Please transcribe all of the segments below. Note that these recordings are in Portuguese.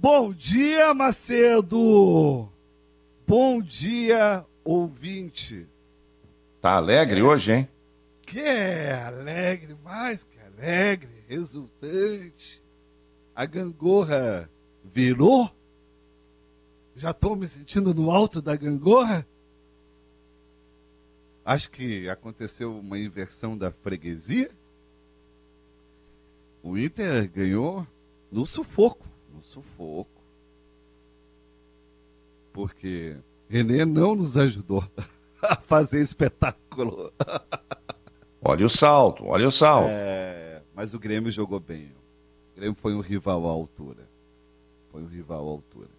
Bom dia, Macedo! Bom dia, ouvinte. Tá alegre hoje, hein? Que é alegre, mais que alegre, resultante. A gangorra virou? Já estou me sentindo no alto da gangorra? Acho que aconteceu uma inversão da freguesia. O Inter ganhou no sufoco, no sufoco. Porque Renê não nos ajudou a fazer espetáculo. Olha o salto, olha o salto. É, mas o Grêmio jogou bem. O Grêmio foi um rival à altura. Foi um rival à altura.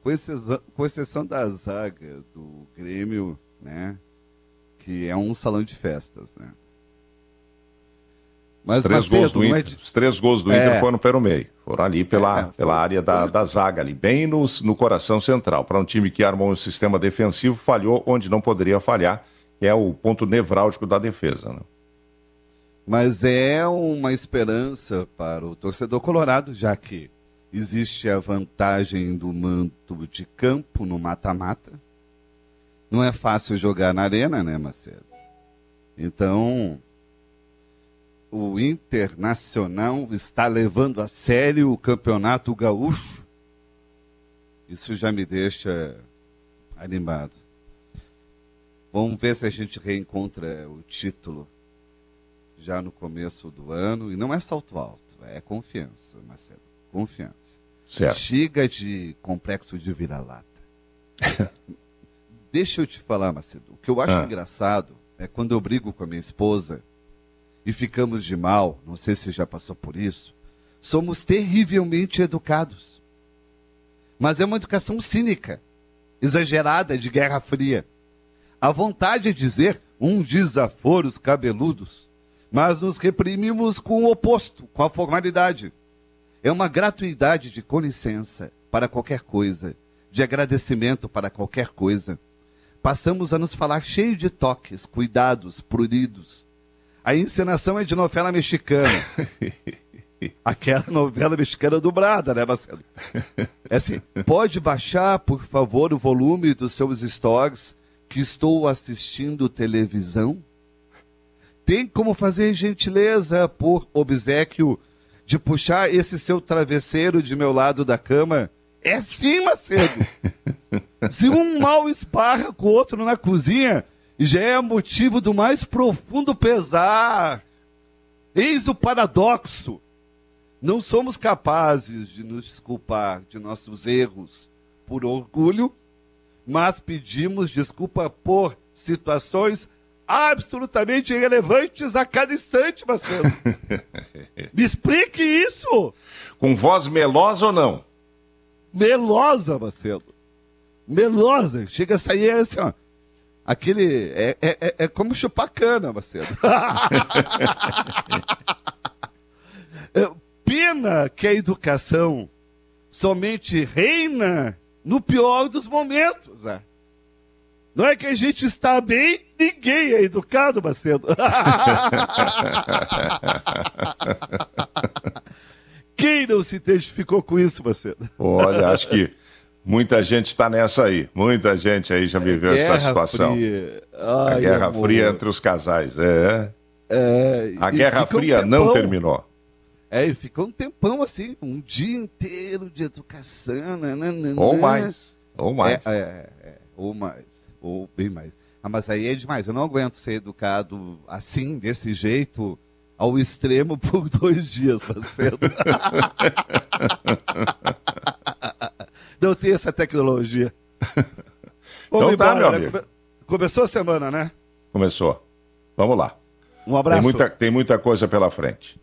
Com exceção, com exceção da zaga do Grêmio, né? Que é um salão de festas, né? Mas, os, três gols do Inter, de... os três gols do Inter é... foram pelo meio. Foram ali pela, é, pela área da, da zaga, ali, bem no, no coração central. Para um time que armou um sistema defensivo, falhou onde não poderia falhar, que é o ponto nevrálgico da defesa. Né? Mas é uma esperança para o torcedor colorado, já que existe a vantagem do manto de campo no mata-mata. Não é fácil jogar na arena, né, Macedo? Então, o Internacional está levando a sério o Campeonato Gaúcho. Isso já me deixa animado. Vamos ver se a gente reencontra o título já no começo do ano. E não é salto alto, é confiança, Marcelo. Confiança. Certo. Chega de complexo de vira-lata. Deixa eu te falar, Macedo. O que eu acho ah. engraçado é quando eu brigo com a minha esposa e ficamos de mal, não sei se já passou por isso, somos terrivelmente educados. Mas é uma educação cínica, exagerada, de guerra fria. A vontade é dizer uns desaforos cabeludos, mas nos reprimimos com o oposto, com a formalidade. É uma gratuidade de licença para qualquer coisa, de agradecimento para qualquer coisa. Passamos a nos falar cheio de toques, cuidados, pruridos, a encenação é de novela mexicana. Aquela novela mexicana dublada, né, Marcelo? É assim, pode baixar, por favor, o volume dos seus stories, que estou assistindo televisão? Tem como fazer gentileza, por obsequio, de puxar esse seu travesseiro de meu lado da cama? É sim, Macedo. Se um mal esparra com o outro na cozinha, já é motivo do mais profundo pesar. Eis o paradoxo. Não somos capazes de nos desculpar de nossos erros por orgulho, mas pedimos desculpa por situações absolutamente irrelevantes a cada instante, Marcelo. Me explique isso! Com voz melosa ou não? Melosa, Marcelo. Melosa. Chega a sair assim, ó. Aquele. É, é, é, é como chupar cana, Macedo. É, pena que a educação somente reina no pior dos momentos. Né? Não é que a gente está bem, ninguém é educado, Macedo. Quem não se identificou com isso, Macedo? Olha, acho que Muita gente está nessa aí. Muita gente aí já viveu é, essa situação. Ai, a Guerra amor. Fria entre os casais. É. é a Guerra Fria um não terminou. É, e ficou um tempão assim, um dia inteiro de educação. Nananana. Ou mais. Ou mais. É, é, é, ou mais. Ou bem mais. Ah, mas aí é demais. Eu não aguento ser educado assim, desse jeito, ao extremo por dois dias, parceiro. não tem essa tecnologia. Vamos então tá, embora, meu amigo. Começou a semana, né? Começou. Vamos lá. Um abraço. Tem muita, tem muita coisa pela frente.